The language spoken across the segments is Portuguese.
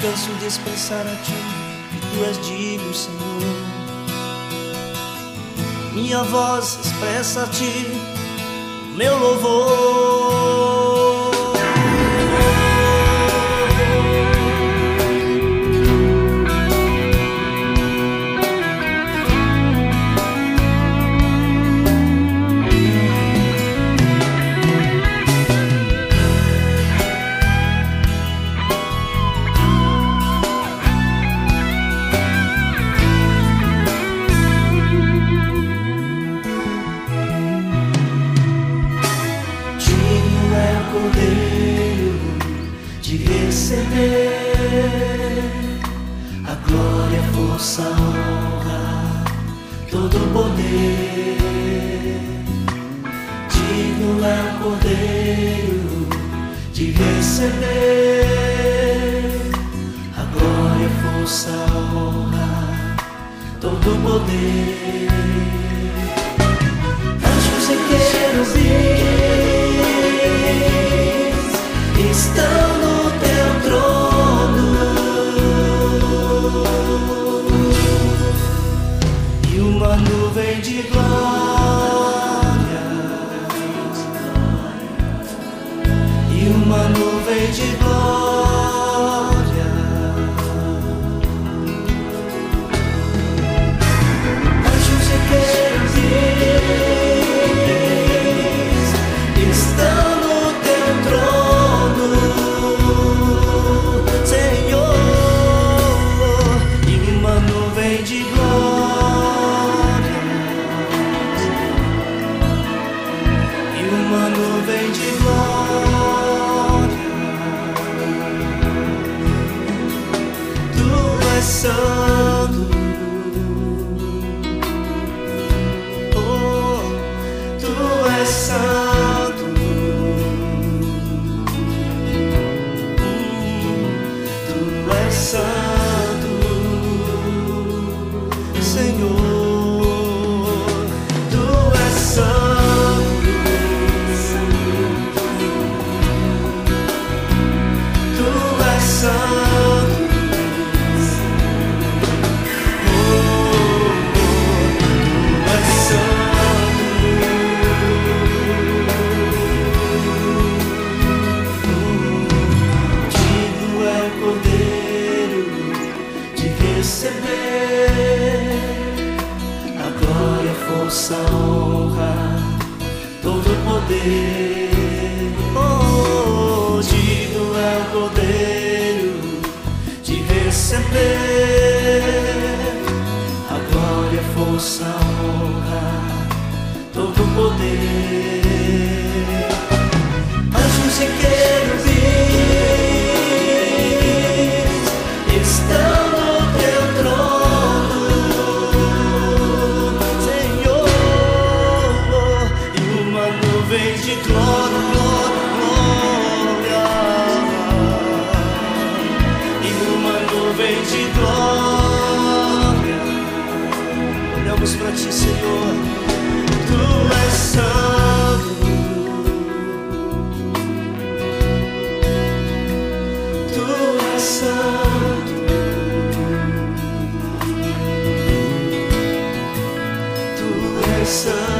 canso de expressar a ti que tu és digno, Senhor. Minha voz expressa a ti meu louvor. nossa honra, todo poder. Digno é o Cordeiro de receber a glória, força, a honra, todo poder. de glória. nuvem de glória. Tu és santo. poder. Oh, digno é de receber a glória, a força, a honra, todo o poder. sun.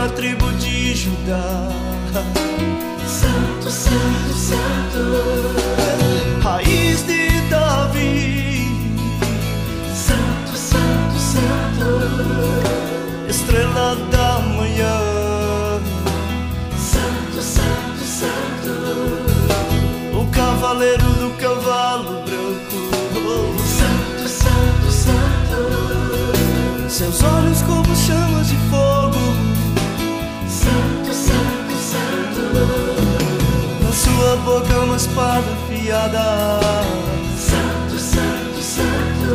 da tribo de Judá. Santo, Santo, Santo, raiz de Davi. Santo, Santo, Santo, estrela da manhã. Santo, Santo, Santo, o cavaleiro do cavalo branco. Santo, Santo, Santo, seus olhos como chamas boca uma espada afiada. Santo, Santo, Santo.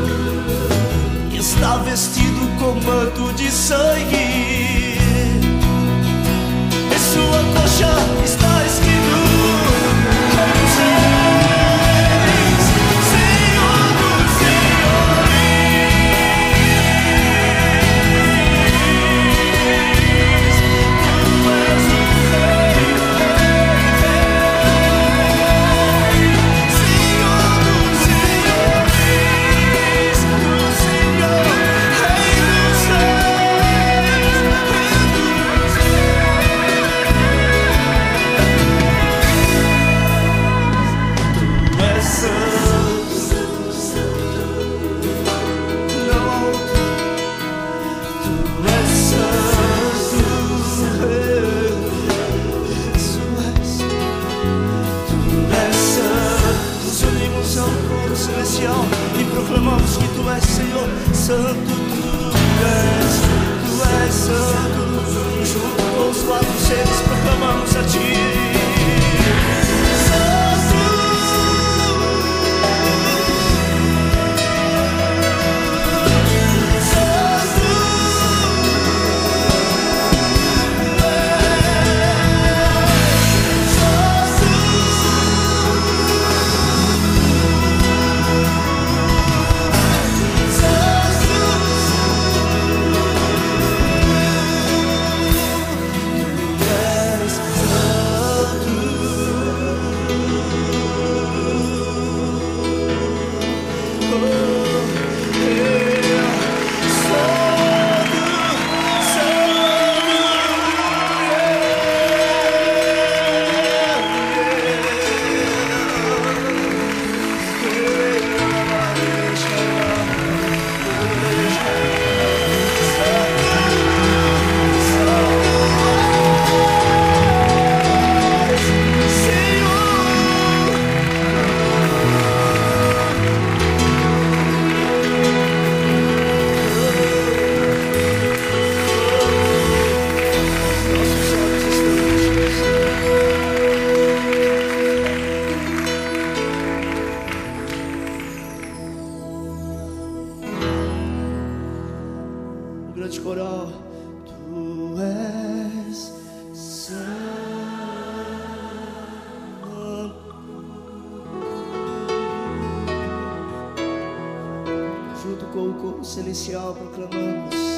E está vestido com manto de sangue. Em sua coxa está escrito. Tu és Senhor, santo Tu és, Tu és santo. Junto com os quatro seres proclamamos a Ti. Celestial proclamamos.